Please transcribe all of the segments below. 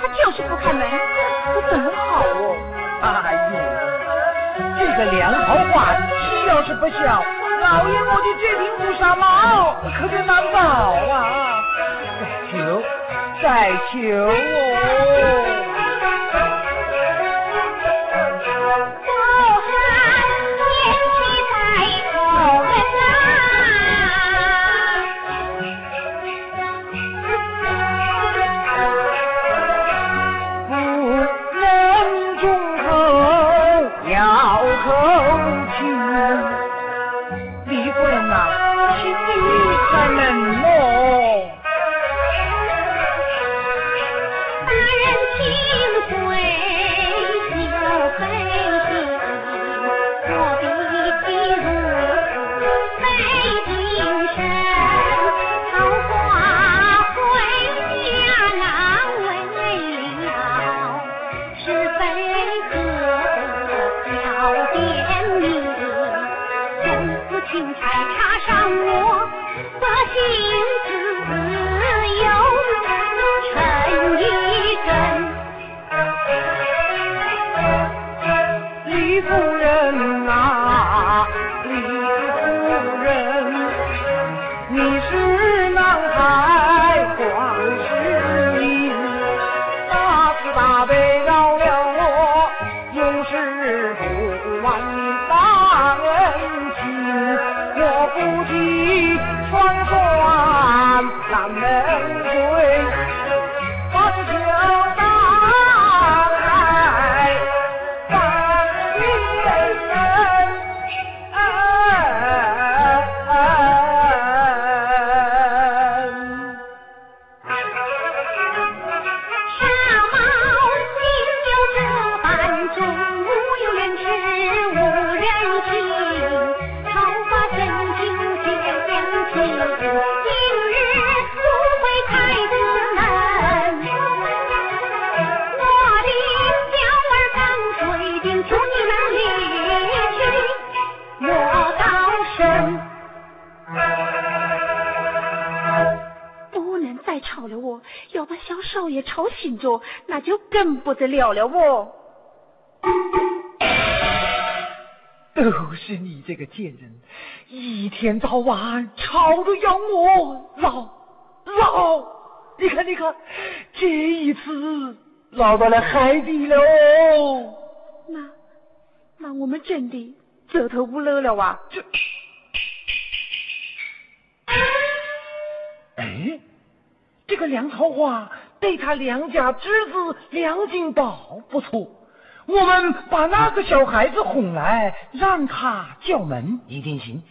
他就是不开门，我怎么好哦？哎呦，这个梁桃花，气要是不孝，老爷我的这顶乌纱帽可就难保啊！再求，再求哦。轻轻插上我的心。不得了了哦！都是你这个贱人，一天到晚吵着要我老老，你看你看，这一次捞到了海底了哦。那那我们真的走投无路了哇！这，哎，这个梁朝花。对他梁家侄子梁金宝不错，我们把那个小孩子哄来，让他叫门一定行。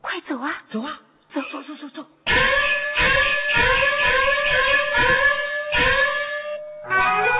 快走啊，走啊，走走走走走。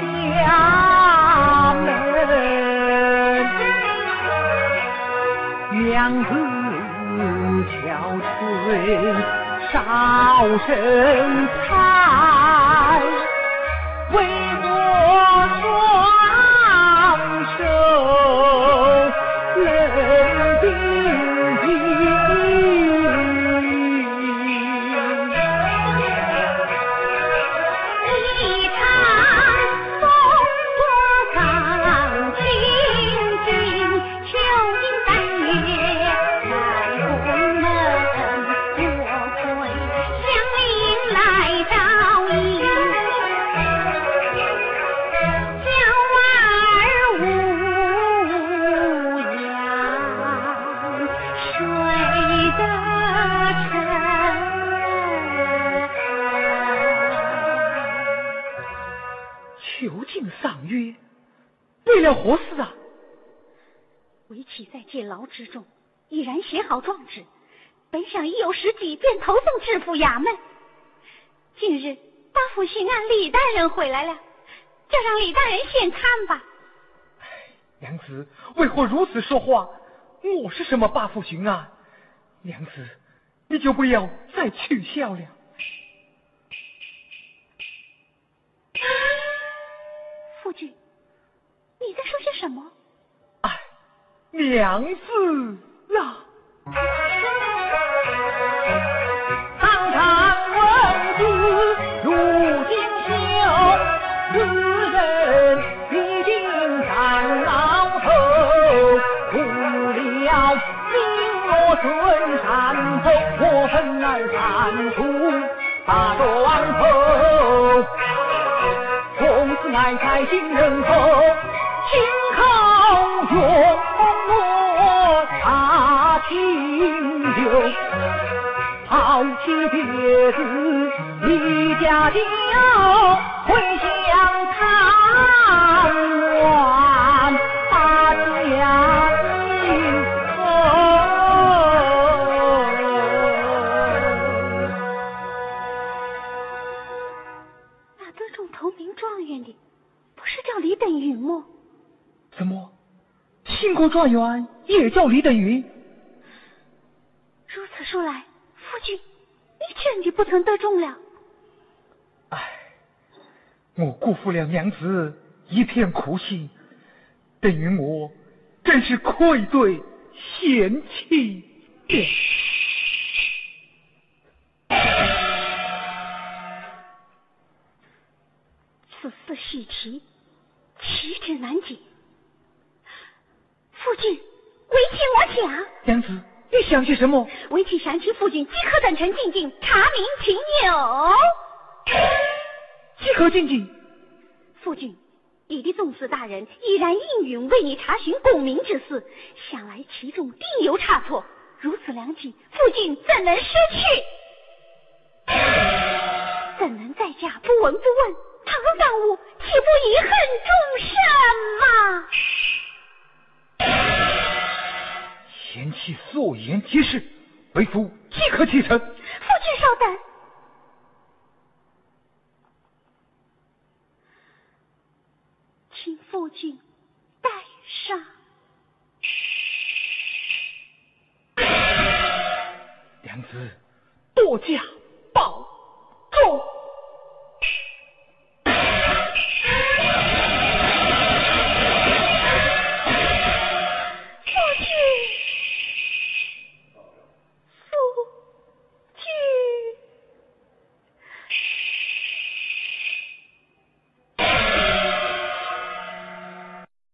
进厦门，娘子憔悴。少身材，为了何事啊？为妻在监牢之中，已然写好状纸，本想已有时机便投送知府衙门。近日大府巡按李大人回来了，就让李大人先看吧。娘子为何如此说话？我是什么八府巡按？娘子，你就不要再取笑了。夫君。你在说些什么？哎，娘子啊！从此爱在新人口。今后用我大清流，抛弃别子一家的，状元也叫李等云？如此说来，夫君，你真的不曾得中了。唉，我辜负了娘子一片苦心，等于我真是愧对贤妻。此事喜奇，岂止难解。夫君，为妻我想。娘子，你想些什么？为妻想起夫君即刻等臣进京查明情由。即刻进京。夫君，你的宗司大人已然应允为你查询功名之事，想来其中定有差错。如此良机，夫君怎能失去？怎能在家不闻不问？倘若耽误，岂不遗恨终身吗？贤妻所言皆是，为夫即刻启程。夫君稍等，请父君带上。娘子，多驾。